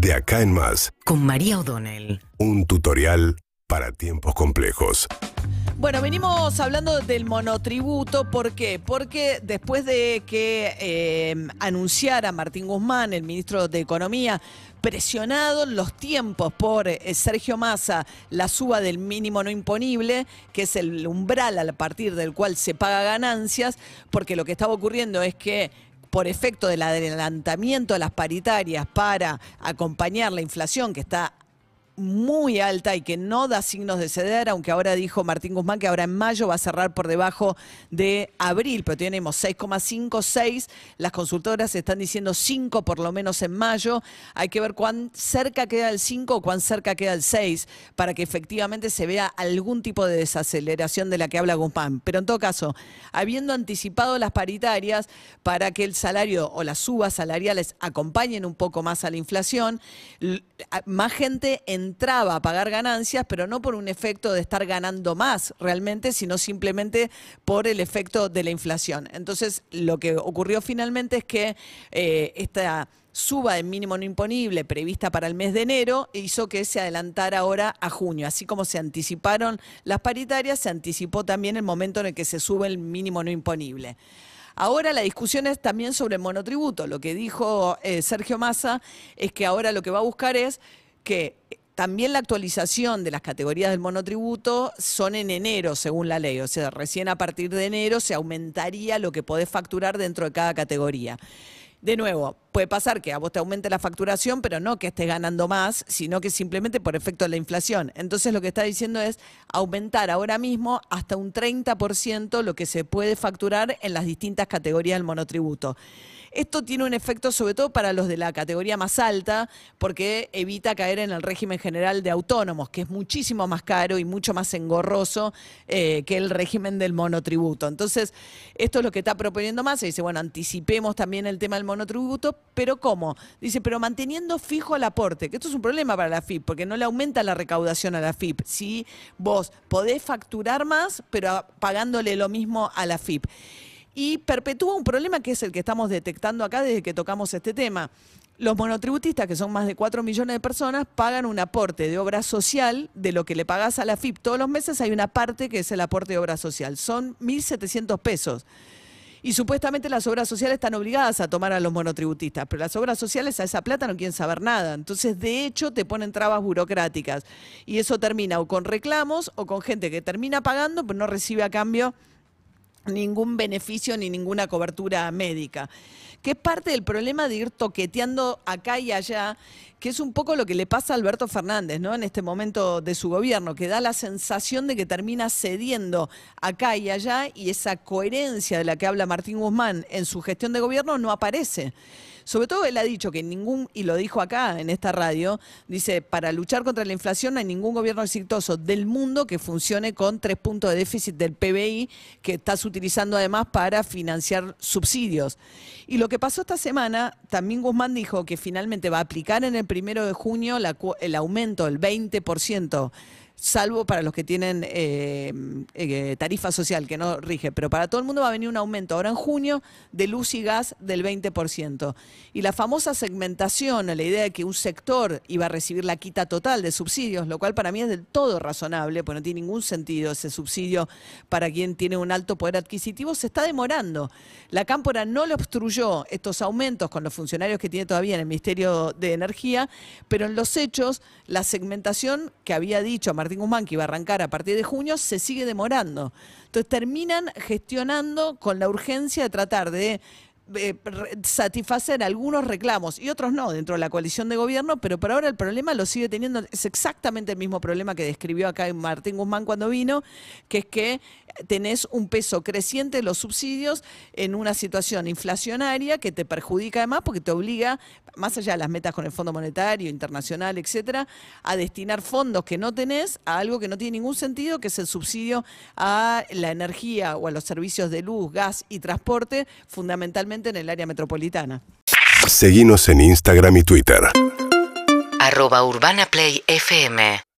De acá en más, con María O'Donnell. un tutorial para tiempos complejos. Bueno, venimos hablando del monotributo. ¿Por qué? Porque después de que eh, anunciara Martín Guzmán, el ministro de Economía, presionado en los tiempos por eh, Sergio Massa la suba del mínimo no imponible, que es el umbral a partir del cual se paga ganancias, porque lo que estaba ocurriendo es que por efecto del adelantamiento de las paritarias para acompañar la inflación que está muy alta y que no da signos de ceder, aunque ahora dijo Martín Guzmán que ahora en mayo va a cerrar por debajo de abril, pero tenemos 6,5, 6, las consultoras están diciendo 5 por lo menos en mayo, hay que ver cuán cerca queda el 5 o cuán cerca queda el 6 para que efectivamente se vea algún tipo de desaceleración de la que habla Guzmán. Pero en todo caso, habiendo anticipado las paritarias para que el salario o las subas salariales acompañen un poco más a la inflación, más gente entraba a pagar ganancias, pero no por un efecto de estar ganando más realmente, sino simplemente por el efecto de la inflación. Entonces, lo que ocurrió finalmente es que eh, esta suba de mínimo no imponible prevista para el mes de enero hizo que se adelantara ahora a junio. Así como se anticiparon las paritarias, se anticipó también el momento en el que se sube el mínimo no imponible. Ahora la discusión es también sobre el monotributo. Lo que dijo eh, Sergio Massa es que ahora lo que va a buscar es que también la actualización de las categorías del monotributo son en enero, según la ley. O sea, recién a partir de enero se aumentaría lo que podés facturar dentro de cada categoría. De nuevo, puede pasar que a vos te aumente la facturación, pero no que estés ganando más, sino que simplemente por efecto de la inflación. Entonces lo que está diciendo es aumentar ahora mismo hasta un 30% lo que se puede facturar en las distintas categorías del monotributo. Esto tiene un efecto sobre todo para los de la categoría más alta, porque evita caer en el régimen general de autónomos, que es muchísimo más caro y mucho más engorroso eh, que el régimen del monotributo. Entonces, esto es lo que está proponiendo más. dice, bueno, anticipemos también el tema del monotributo, pero ¿cómo? Dice, pero manteniendo fijo el aporte, que esto es un problema para la FIP, porque no le aumenta la recaudación a la FIP. Si vos podés facturar más, pero pagándole lo mismo a la FIP y perpetúa un problema que es el que estamos detectando acá desde que tocamos este tema. Los monotributistas, que son más de 4 millones de personas, pagan un aporte de obra social de lo que le pagas a la FIP. Todos los meses hay una parte que es el aporte de obra social. Son 1.700 pesos. Y supuestamente las obras sociales están obligadas a tomar a los monotributistas, pero las obras sociales a esa plata no quieren saber nada. Entonces, de hecho, te ponen trabas burocráticas. Y eso termina o con reclamos o con gente que termina pagando, pero no recibe a cambio ningún beneficio ni ninguna cobertura médica. Que es parte del problema de ir toqueteando acá y allá, que es un poco lo que le pasa a Alberto Fernández, ¿no? En este momento de su gobierno, que da la sensación de que termina cediendo acá y allá y esa coherencia de la que habla Martín Guzmán en su gestión de gobierno no aparece. Sobre todo él ha dicho que ningún, y lo dijo acá en esta radio, dice, para luchar contra la inflación no hay ningún gobierno exitoso del mundo que funcione con tres puntos de déficit del PBI que estás utilizando además para financiar subsidios. Y lo que pasó esta semana, también Guzmán dijo que finalmente va a aplicar en el primero de junio el aumento del 20% salvo para los que tienen eh, eh, tarifa social que no rige, pero para todo el mundo va a venir un aumento ahora en junio de luz y gas del 20%. Y la famosa segmentación, la idea de que un sector iba a recibir la quita total de subsidios, lo cual para mí es del todo razonable, porque no tiene ningún sentido ese subsidio para quien tiene un alto poder adquisitivo, se está demorando. La Cámpora no le obstruyó estos aumentos con los funcionarios que tiene todavía en el Ministerio de Energía, pero en los hechos la segmentación que había dicho Martín Guzmán que iba a arrancar a partir de junio se sigue demorando. Entonces terminan gestionando con la urgencia de tratar de eh, satisfacer algunos reclamos y otros no dentro de la coalición de gobierno, pero por ahora el problema lo sigue teniendo, es exactamente el mismo problema que describió acá Martín Guzmán cuando vino, que es que tenés un peso creciente de los subsidios en una situación inflacionaria que te perjudica además porque te obliga, más allá de las metas con el Fondo Monetario, Internacional, etcétera, a destinar fondos que no tenés a algo que no tiene ningún sentido, que es el subsidio a la energía o a los servicios de luz, gas y transporte, fundamentalmente en el área metropolitana. Seguinos en Instagram y Twitter. Arroba Urbana Play FM